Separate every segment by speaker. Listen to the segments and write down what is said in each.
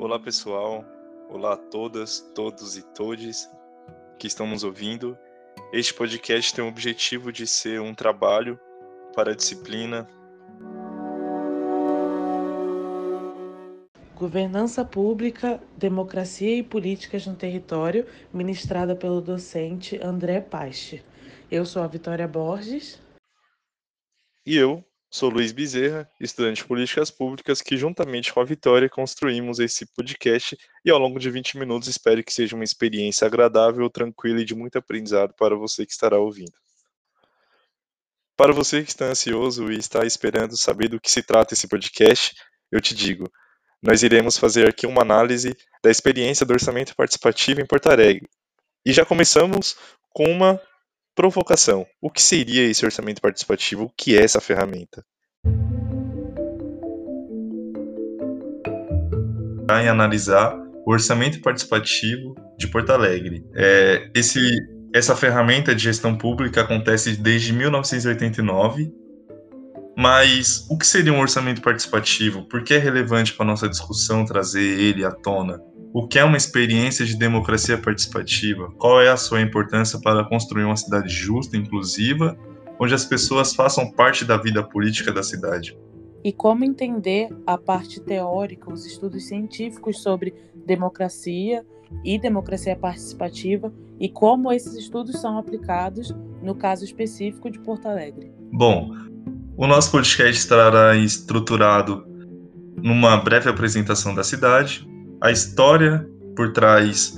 Speaker 1: Olá, pessoal. Olá a todas, todos e todes que estão nos ouvindo. Este podcast tem o objetivo de ser um trabalho para a disciplina
Speaker 2: Governança Pública, Democracia e Políticas no Território, ministrada pelo docente André Pache. Eu sou a Vitória Borges.
Speaker 1: E eu sou Luiz Bezerra, estudante de Políticas Públicas, que juntamente com a Vitória construímos esse podcast e ao longo de 20 minutos espero que seja uma experiência agradável, tranquila e de muito aprendizado para você que estará ouvindo. Para você que está ansioso e está esperando saber do que se trata esse podcast, eu te digo, nós iremos fazer aqui uma análise da experiência do orçamento participativo em Porto Alegre. E já começamos com uma provocação. O que seria esse orçamento participativo? O que é essa ferramenta? Em analisar o orçamento participativo de Porto Alegre. É, esse, essa ferramenta de gestão pública acontece desde 1989 mas o que seria um orçamento participativo? Por que é relevante para a nossa discussão trazer ele à tona? O que é uma experiência de democracia participativa? Qual é a sua importância para construir uma cidade justa, inclusiva, onde as pessoas façam parte da vida política da cidade?
Speaker 2: E como entender a parte teórica, os estudos científicos sobre democracia e democracia participativa e como esses estudos são aplicados no caso específico de Porto Alegre?
Speaker 1: Bom, o nosso podcast estará estruturado numa breve apresentação da cidade, a história por trás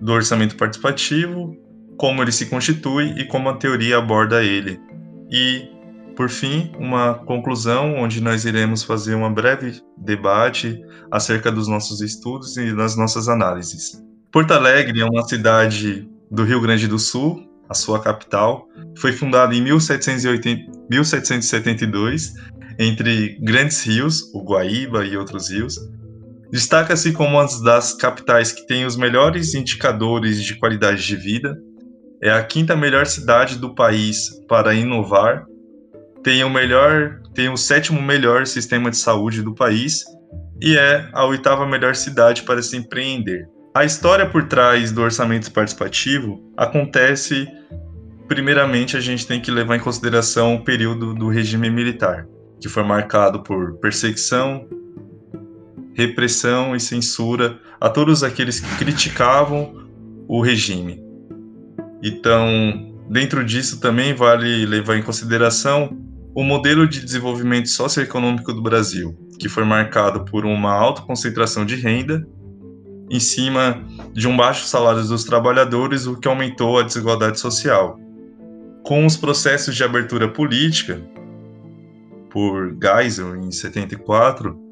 Speaker 1: do orçamento participativo, como ele se constitui e como a teoria aborda ele. E, por fim, uma conclusão onde nós iremos fazer um breve debate acerca dos nossos estudos e das nossas análises. Porto Alegre é uma cidade do Rio Grande do Sul, a sua capital. Foi fundada em 1780, 1772 entre grandes rios, o Guaíba e outros rios. Destaca-se como uma das capitais que tem os melhores indicadores de qualidade de vida. É a quinta melhor cidade do país para inovar. Tem o melhor, tem o sétimo melhor sistema de saúde do país e é a oitava melhor cidade para se empreender. A história por trás do orçamento participativo acontece, primeiramente, a gente tem que levar em consideração o período do regime militar, que foi marcado por perseguição, repressão e censura a todos aqueles que criticavam o regime. Então, dentro disso também vale levar em consideração o modelo de desenvolvimento socioeconômico do Brasil, que foi marcado por uma alta concentração de renda em cima de um baixo salário dos trabalhadores, o que aumentou a desigualdade social. Com os processos de abertura política, por Geisel em 74,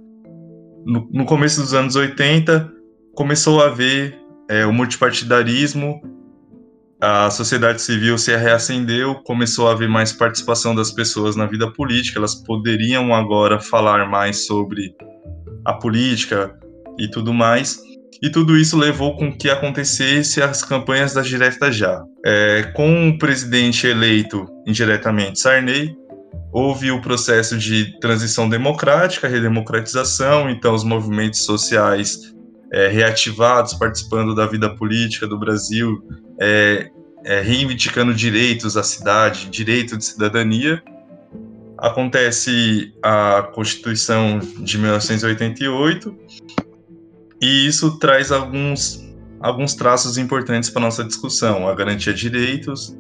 Speaker 1: no, começo dos anos 80, começou a haver é, o multipartidarismo, a sociedade civil se reacendeu, começou a haver mais participação das pessoas na vida política, elas poderiam agora falar mais sobre a política e tudo mais. E tudo isso levou com que acontecesse as campanhas das diretas já. É, com o presidente eleito indiretamente, Sarney, houve o processo de transição democrática, redemocratização, então os movimentos sociais é, reativados, participando da vida política do Brasil, é, é, reivindicando direitos à cidade, direito de cidadania. Acontece a Constituição de 1988 e isso traz alguns, alguns traços importantes para nossa discussão: a garantia de direitos,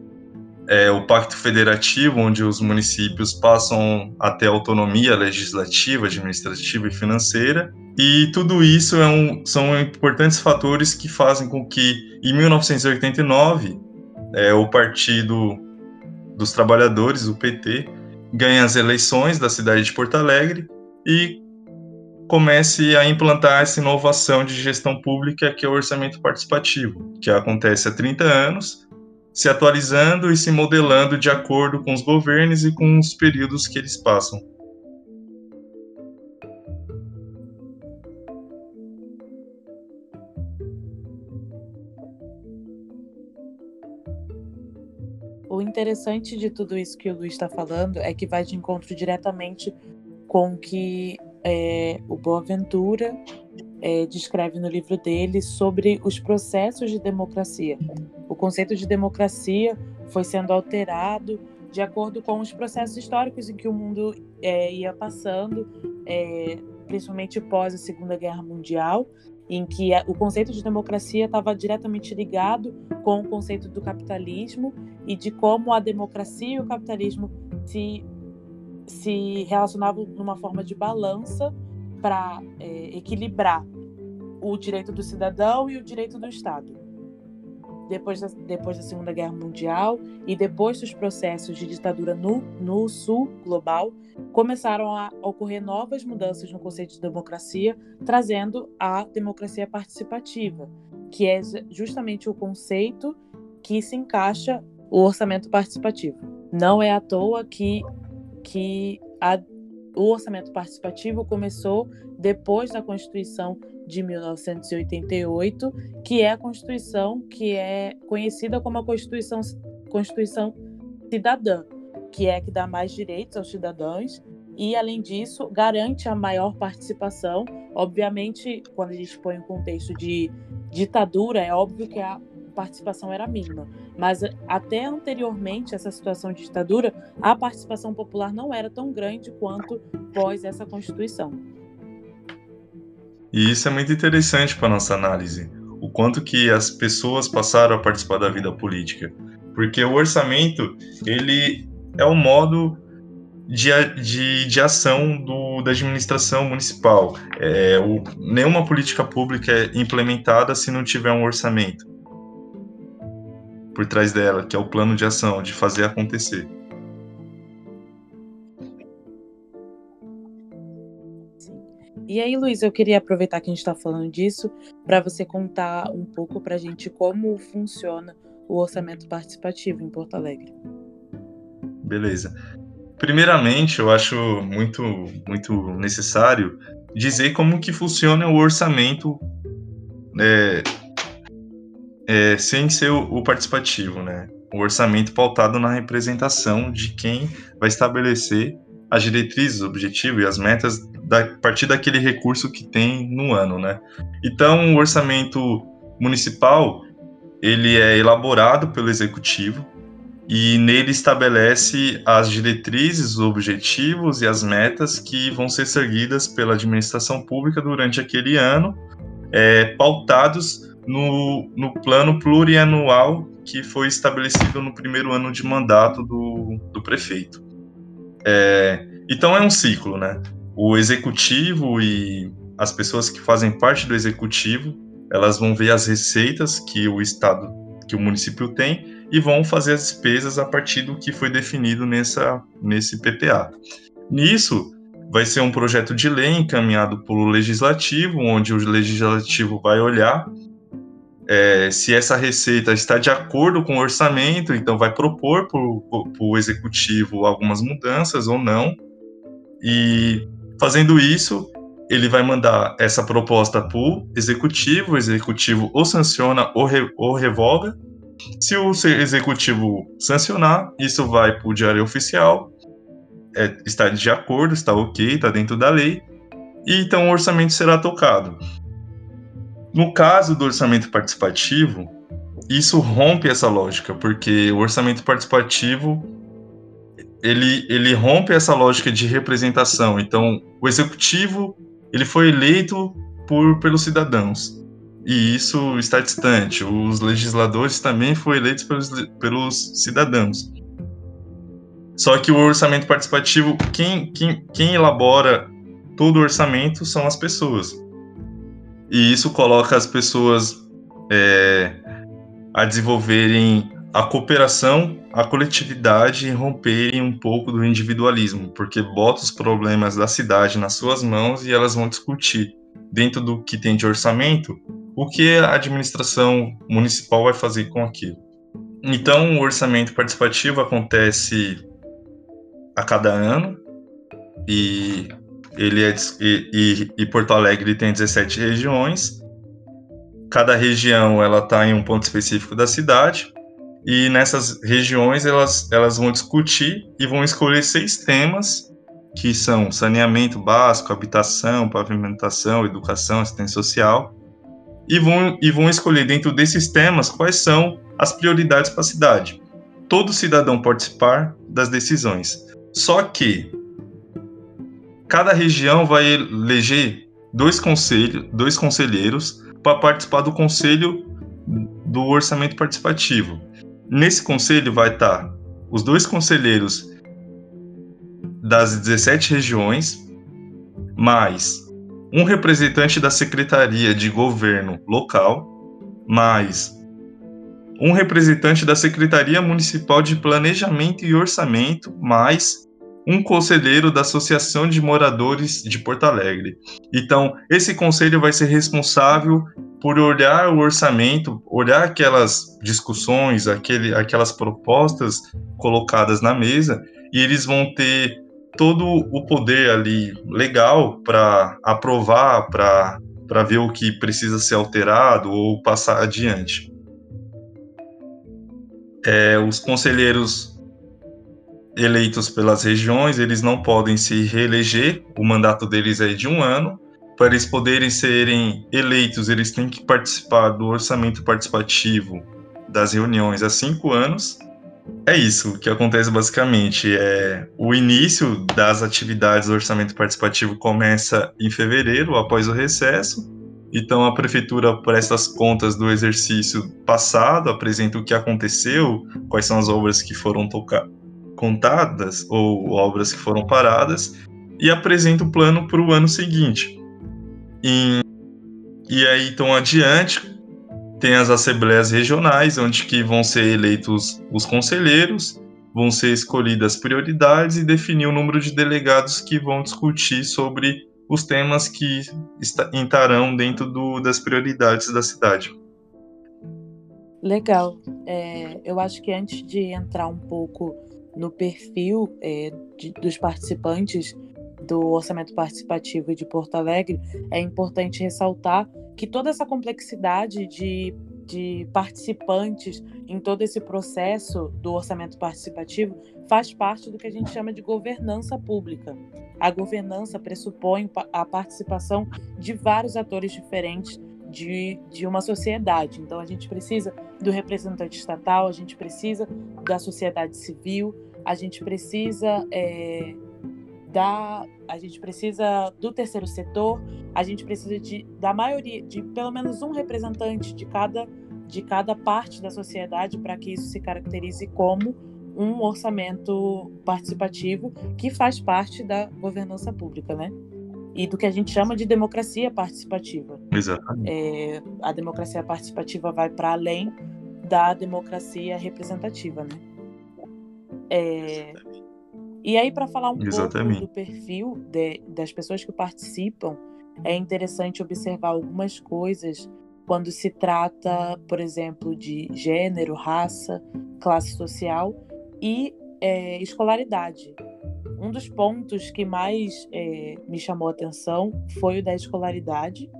Speaker 1: é, o Pacto Federativo, onde os municípios passam a ter autonomia legislativa, administrativa e financeira. E tudo isso é um, são importantes fatores que fazem com que, em 1989, é, o Partido dos Trabalhadores, o PT, ganhe as eleições da cidade de Porto Alegre e comece a implantar essa inovação de gestão pública que é o orçamento participativo, que acontece há 30 anos, se atualizando e se modelando de acordo com os governos e com os períodos que eles passam.
Speaker 2: O interessante de tudo isso que o Luiz está falando é que vai de encontro diretamente com o que é, o Boaventura é, descreve no livro dele sobre os processos de democracia. O conceito de democracia foi sendo alterado de acordo com os processos históricos em que o mundo é, ia passando, é, principalmente pós a Segunda Guerra Mundial, em que o conceito de democracia estava diretamente ligado com o conceito do capitalismo e de como a democracia e o capitalismo se, se relacionavam numa forma de balança para é, equilibrar o direito do cidadão e o direito do Estado. Depois da, depois da Segunda Guerra Mundial e depois dos processos de ditadura no, no Sul global, começaram a ocorrer novas mudanças no conceito de democracia, trazendo a democracia participativa, que é justamente o conceito que se encaixa o orçamento participativo. Não é à toa que, que a o orçamento participativo começou depois da Constituição de 1988, que é a Constituição que é conhecida como a Constituição, Constituição Cidadã, que é a que dá mais direitos aos cidadãos e, além disso, garante a maior participação. Obviamente, quando a gente põe o um contexto de ditadura, é óbvio que a participação era mínima. Mas até anteriormente essa situação de ditadura, a participação popular não era tão grande quanto pós essa Constituição.
Speaker 1: E isso é muito interessante para nossa análise, o quanto que as pessoas passaram a participar da vida política, porque o orçamento ele é o modo de, de, de ação do, da administração municipal. É, o, nenhuma política pública é implementada se não tiver um orçamento por trás dela, que é o plano de ação, de fazer acontecer.
Speaker 2: E aí, Luiz, eu queria aproveitar que a gente está falando disso para você contar um pouco para a gente como funciona o orçamento participativo em Porto Alegre.
Speaker 1: Beleza. Primeiramente, eu acho muito, muito necessário dizer como que funciona o orçamento é, é, sem ser o, o, participativo, né? O orçamento pautado na representação de quem vai estabelecer as diretrizes, o objetivo e as metas da, a partir daquele recurso que tem no ano, né? Então, o orçamento municipal ele é elaborado pelo executivo e nele estabelece as diretrizes, os objetivos e as metas que vão ser seguidas pela administração pública durante aquele ano, é, pautados no, no plano plurianual que foi estabelecido no primeiro ano de mandato do, do prefeito. É, então é um ciclo, né? O executivo e as pessoas que fazem parte do executivo, elas vão ver as receitas que o estado, que o município tem e vão fazer as despesas a partir do que foi definido nessa, nesse PPA. Nisso, vai ser um projeto de lei encaminhado pelo legislativo, onde o legislativo vai olhar é, se essa receita está de acordo com o orçamento, então vai propor para o executivo algumas mudanças ou não. E fazendo isso, ele vai mandar essa proposta para o executivo, o executivo ou sanciona ou, re, ou revoga. Se o executivo sancionar, isso vai para o diário oficial, é, está de acordo, está ok, está dentro da lei, e então o orçamento será tocado. No caso do orçamento participativo, isso rompe essa lógica, porque o orçamento participativo ele, ele rompe essa lógica de representação. Então, o executivo ele foi eleito por pelos cidadãos e isso está distante. Os legisladores também foram eleitos pelos, pelos cidadãos. Só que o orçamento participativo, quem, quem, quem elabora todo o orçamento são as pessoas. E isso coloca as pessoas é, a desenvolverem a cooperação, a coletividade e romperem um pouco do individualismo, porque bota os problemas da cidade nas suas mãos e elas vão discutir, dentro do que tem de orçamento, o que a administração municipal vai fazer com aquilo. Então, o orçamento participativo acontece a cada ano e ele é, e, e, e Porto Alegre tem 17 regiões. Cada região ela está em um ponto específico da cidade e nessas regiões elas, elas vão discutir e vão escolher seis temas que são saneamento básico, habitação, pavimentação, educação, assistência social, e vão, e vão escolher dentro desses temas quais são as prioridades para a cidade. Todo cidadão participar das decisões. Só que cada região vai eleger dois, conselho, dois conselheiros para participar do conselho do orçamento participativo. Nesse conselho vai estar os dois conselheiros das 17 regiões, mais um representante da Secretaria de Governo Local, mais um representante da Secretaria Municipal de Planejamento e Orçamento, mais um conselheiro da Associação de Moradores de Porto Alegre. Então, esse conselho vai ser responsável por olhar o orçamento, olhar aquelas discussões, aquele, aquelas propostas colocadas na mesa, e eles vão ter todo o poder ali legal para aprovar, para ver o que precisa ser alterado ou passar adiante. É, os conselheiros eleitos pelas regiões, eles não podem se reeleger, o mandato deles é de um ano. Para eles poderem serem eleitos, eles têm que participar do orçamento participativo das reuniões há cinco anos é isso, que acontece basicamente é o início das atividades do orçamento participativo começa em fevereiro, após o recesso. Então a prefeitura presta as contas do exercício passado, apresenta o que aconteceu, quais são as obras que foram contadas ou obras que foram paradas e apresenta o plano para o ano seguinte. E, e aí então adiante tem as assembleias regionais, onde que vão ser eleitos os conselheiros, vão ser escolhidas prioridades e definir o número de delegados que vão discutir sobre os temas que estarão dentro do, das prioridades da cidade.
Speaker 2: Legal. É, eu acho que antes de entrar um pouco no perfil é, de, dos participantes do orçamento participativo de Porto Alegre, é importante ressaltar que toda essa complexidade de, de participantes em todo esse processo do orçamento participativo faz parte do que a gente chama de governança pública. A governança pressupõe a participação de vários atores diferentes de, de uma sociedade. Então, a gente precisa do representante estatal, a gente precisa da sociedade civil, a gente precisa é, da a gente precisa do terceiro setor, a gente precisa de, da maioria, de pelo menos um representante de cada, de cada parte da sociedade para que isso se caracterize como um orçamento participativo que faz parte da governança pública, né? E do que a gente chama de democracia participativa.
Speaker 1: Exatamente.
Speaker 2: É, a democracia participativa vai para além da democracia representativa, né? É, e aí, para falar um Exatamente. pouco do perfil de, das pessoas que participam, é interessante observar algumas coisas quando se trata, por exemplo, de gênero, raça, classe social e é, escolaridade. Um dos pontos que mais é, me chamou a atenção foi o da escolaridade,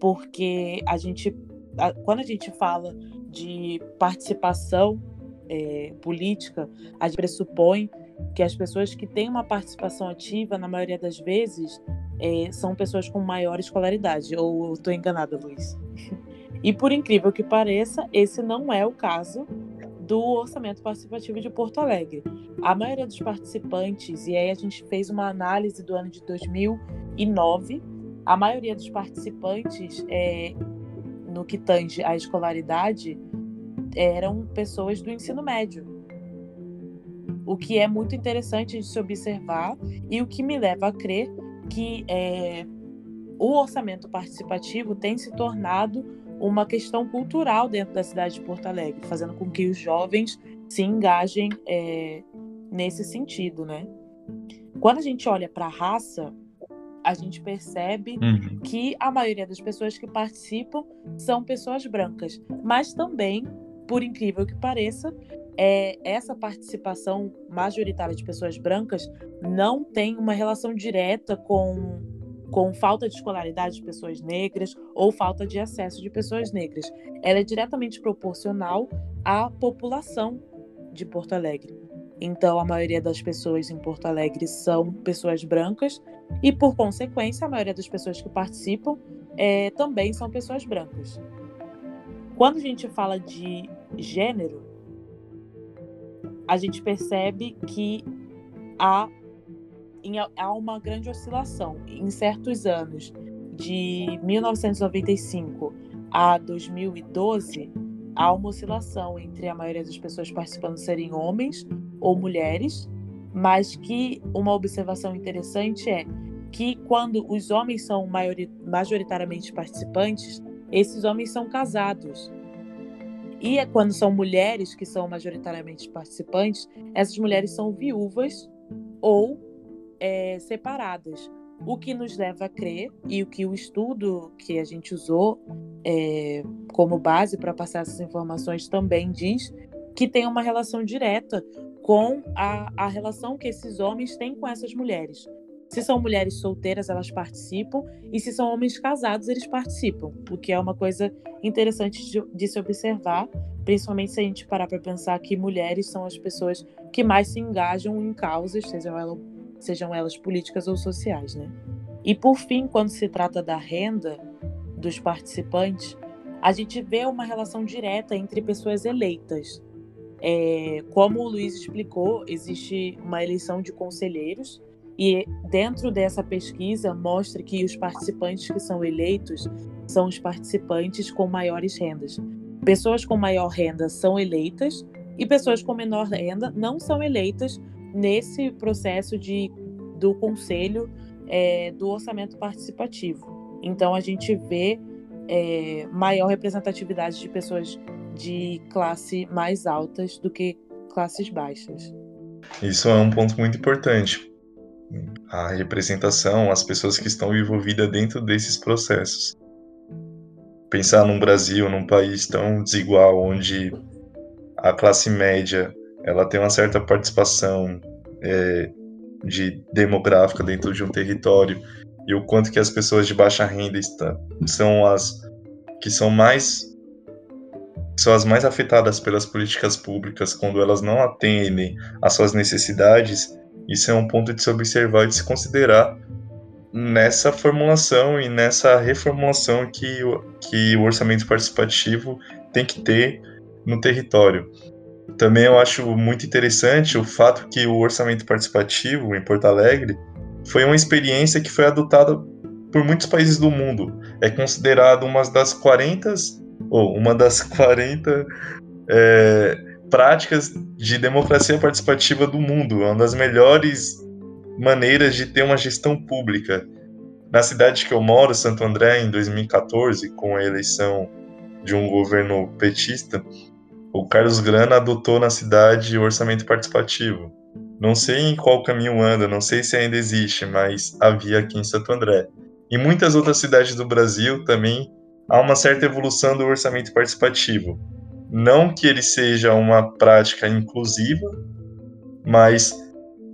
Speaker 2: porque a gente, a, quando a gente fala de participação é, política, a gente pressupõe que as pessoas que têm uma participação ativa, na maioria das vezes, é, são pessoas com maior escolaridade. Ou estou enganada, Luiz? e por incrível que pareça, esse não é o caso do orçamento participativo de Porto Alegre. A maioria dos participantes, e aí a gente fez uma análise do ano de 2009, a maioria dos participantes, é, no que tange à escolaridade, eram pessoas do ensino médio o que é muito interessante de se observar e o que me leva a crer que é, o orçamento participativo tem se tornado uma questão cultural dentro da cidade de Porto Alegre, fazendo com que os jovens se engajem é, nesse sentido, né? Quando a gente olha para a raça, a gente percebe uhum. que a maioria das pessoas que participam são pessoas brancas, mas também, por incrível que pareça, é, essa participação majoritária de pessoas brancas não tem uma relação direta com, com falta de escolaridade de pessoas negras ou falta de acesso de pessoas negras. Ela é diretamente proporcional à população de Porto Alegre. Então, a maioria das pessoas em Porto Alegre são pessoas brancas e, por consequência, a maioria das pessoas que participam é, também são pessoas brancas. Quando a gente fala de gênero, a gente percebe que há, há uma grande oscilação. Em certos anos, de 1995 a 2012, há uma oscilação entre a maioria das pessoas participando serem homens ou mulheres, mas que uma observação interessante é que quando os homens são majoritariamente participantes, esses homens são casados. E é quando são mulheres que são majoritariamente participantes, essas mulheres são viúvas ou é, separadas. O que nos leva a crer, e o que o estudo que a gente usou é, como base para passar essas informações também diz, que tem uma relação direta com a, a relação que esses homens têm com essas mulheres. Se são mulheres solteiras, elas participam, e se são homens casados, eles participam, o que é uma coisa interessante de, de se observar, principalmente se a gente parar para pensar que mulheres são as pessoas que mais se engajam em causas, sejam elas, sejam elas políticas ou sociais, né? E por fim, quando se trata da renda dos participantes, a gente vê uma relação direta entre pessoas eleitas. É, como o Luiz explicou, existe uma eleição de conselheiros e dentro dessa pesquisa mostra que os participantes que são eleitos são os participantes com maiores rendas. Pessoas com maior renda são eleitas e pessoas com menor renda não são eleitas nesse processo de, do conselho é, do orçamento participativo. Então a gente vê é, maior representatividade de pessoas de classe mais altas do que classes baixas.
Speaker 1: Isso é um ponto muito importante, a representação, as pessoas que estão envolvidas dentro desses processos. Pensar num Brasil, num país tão desigual, onde a classe média ela tem uma certa participação é, de demográfica dentro de um território e o quanto que as pessoas de baixa renda estão, são as que são mais são as mais afetadas pelas políticas públicas quando elas não atendem às suas necessidades isso é um ponto de se observar e de se considerar nessa formulação e nessa reformulação que, que o orçamento participativo tem que ter no território. Também eu acho muito interessante o fato que o orçamento participativo em Porto Alegre foi uma experiência que foi adotada por muitos países do mundo. É considerado uma das 40 ou uma das 40 é, práticas de democracia participativa do mundo. É uma das melhores maneiras de ter uma gestão pública. Na cidade que eu moro, Santo André, em 2014, com a eleição de um governo petista, o Carlos Grana adotou na cidade o orçamento participativo. Não sei em qual caminho anda, não sei se ainda existe, mas havia aqui em Santo André. Em muitas outras cidades do Brasil também há uma certa evolução do orçamento participativo. Não que ele seja uma prática inclusiva, mas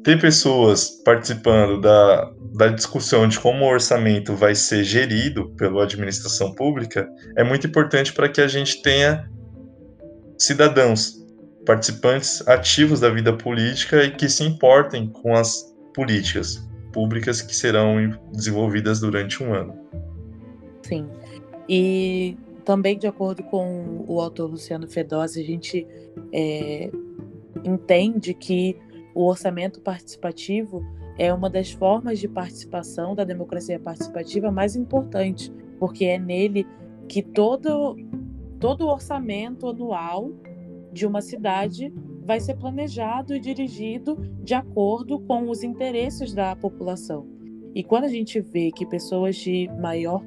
Speaker 1: ter pessoas participando da, da discussão de como o orçamento vai ser gerido pela administração pública é muito importante para que a gente tenha cidadãos, participantes ativos da vida política e que se importem com as políticas públicas que serão desenvolvidas durante um ano.
Speaker 2: Sim. E também, de acordo com o autor Luciano Fedose, a gente é, entende que o orçamento participativo é uma das formas de participação da democracia participativa mais importante, porque é nele que todo, todo o orçamento anual de uma cidade vai ser planejado e dirigido de acordo com os interesses da população. E quando a gente vê que pessoas de maior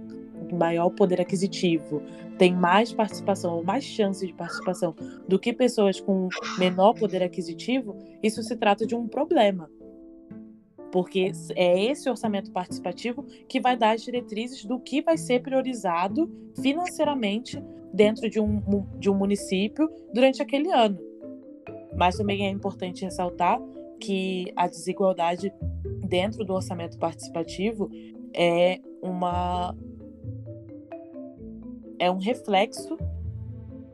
Speaker 2: maior poder aquisitivo têm mais participação ou mais chance de participação do que pessoas com menor poder aquisitivo, isso se trata de um problema. Porque é esse orçamento participativo que vai dar as diretrizes do que vai ser priorizado financeiramente dentro de um, de um município durante aquele ano. Mas também é importante ressaltar que a desigualdade dentro do orçamento participativo é uma é um reflexo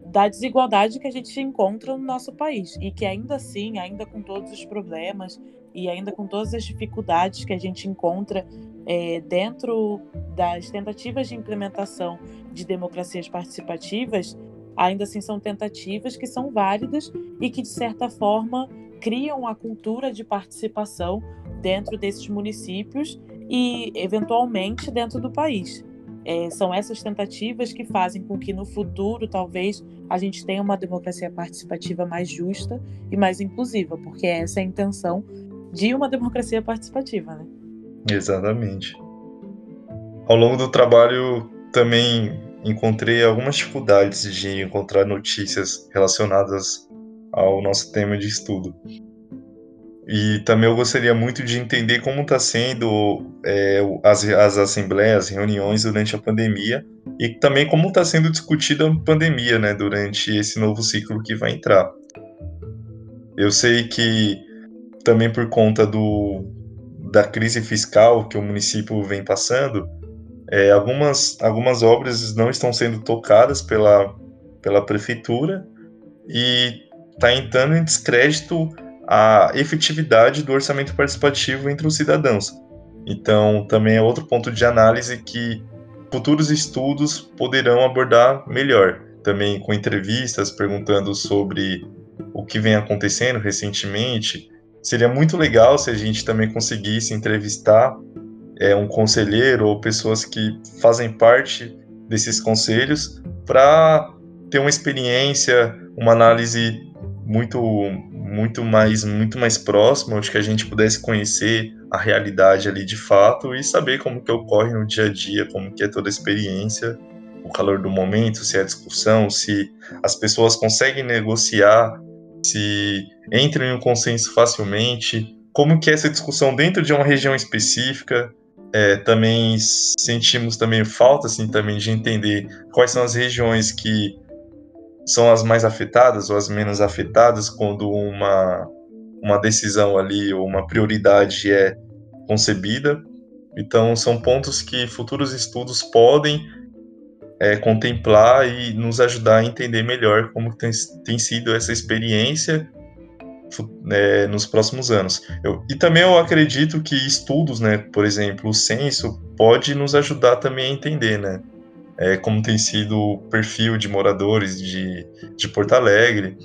Speaker 2: da desigualdade que a gente encontra no nosso país e que ainda assim, ainda com todos os problemas e ainda com todas as dificuldades que a gente encontra é, dentro das tentativas de implementação de democracias participativas, ainda assim são tentativas que são válidas e que de certa forma criam a cultura de participação dentro desses municípios e eventualmente dentro do país. É, são essas tentativas que fazem com que no futuro, talvez, a gente tenha uma democracia participativa mais justa e mais inclusiva, porque essa é a intenção de uma democracia participativa, né?
Speaker 1: Exatamente. Ao longo do trabalho, também encontrei algumas dificuldades de encontrar notícias relacionadas ao nosso tema de estudo. E também eu gostaria muito de entender como está sendo é, as, as assembleias, reuniões durante a pandemia e também como está sendo discutida a pandemia né, durante esse novo ciclo que vai entrar. Eu sei que também por conta do, da crise fiscal que o município vem passando, é, algumas, algumas obras não estão sendo tocadas pela, pela prefeitura e está entrando em descrédito a efetividade do orçamento participativo entre os cidadãos. Então, também é outro ponto de análise que futuros estudos poderão abordar melhor. Também com entrevistas perguntando sobre o que vem acontecendo recentemente. Seria muito legal se a gente também conseguisse entrevistar é, um conselheiro ou pessoas que fazem parte desses conselhos para ter uma experiência, uma análise muito muito mais muito mais próximo, onde que a gente pudesse conhecer a realidade ali de fato e saber como que ocorre no dia a dia, como que é toda a experiência, o calor do momento, se é discussão, se as pessoas conseguem negociar, se entram em um consenso facilmente, como que é essa discussão dentro de uma região específica. É, também sentimos também falta assim também de entender quais são as regiões que são as mais afetadas ou as menos afetadas quando uma, uma decisão ali ou uma prioridade é concebida. Então, são pontos que futuros estudos podem é, contemplar e nos ajudar a entender melhor como tem, tem sido essa experiência é, nos próximos anos. Eu, e também eu acredito que estudos, né, por exemplo, o censo, pode nos ajudar também a entender, né, é, como tem sido o perfil de moradores de, de Porto Alegre,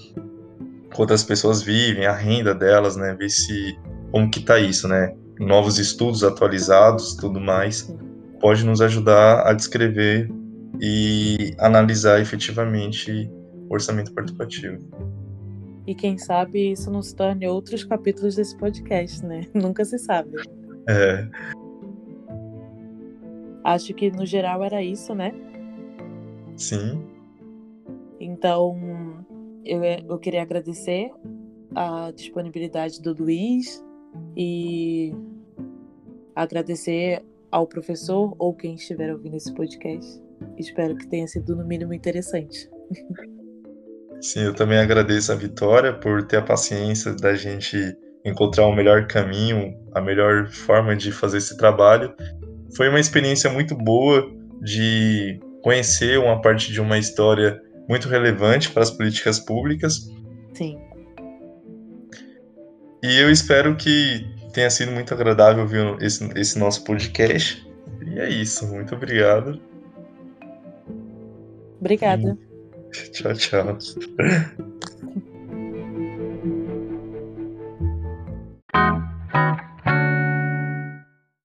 Speaker 1: quantas pessoas vivem, a renda delas, né? Ver se como que tá isso, né? Novos estudos atualizados, tudo mais, pode nos ajudar a descrever e analisar efetivamente o orçamento participativo.
Speaker 2: E quem sabe isso nos torne outros capítulos desse podcast, né? Nunca se sabe.
Speaker 1: É.
Speaker 2: Acho que no geral era isso, né?
Speaker 1: Sim.
Speaker 2: Então, eu, eu queria agradecer a disponibilidade do Luiz e agradecer ao professor ou quem estiver ouvindo esse podcast. Espero que tenha sido, no mínimo, interessante.
Speaker 1: Sim, eu também agradeço a Vitória por ter a paciência da gente encontrar o melhor caminho, a melhor forma de fazer esse trabalho. Foi uma experiência muito boa de conhecer uma parte de uma história muito relevante para as políticas públicas.
Speaker 2: Sim.
Speaker 1: E eu espero que tenha sido muito agradável ouvir esse, esse nosso podcast. E é isso. Muito obrigado.
Speaker 2: Obrigada.
Speaker 1: Tchau, tchau.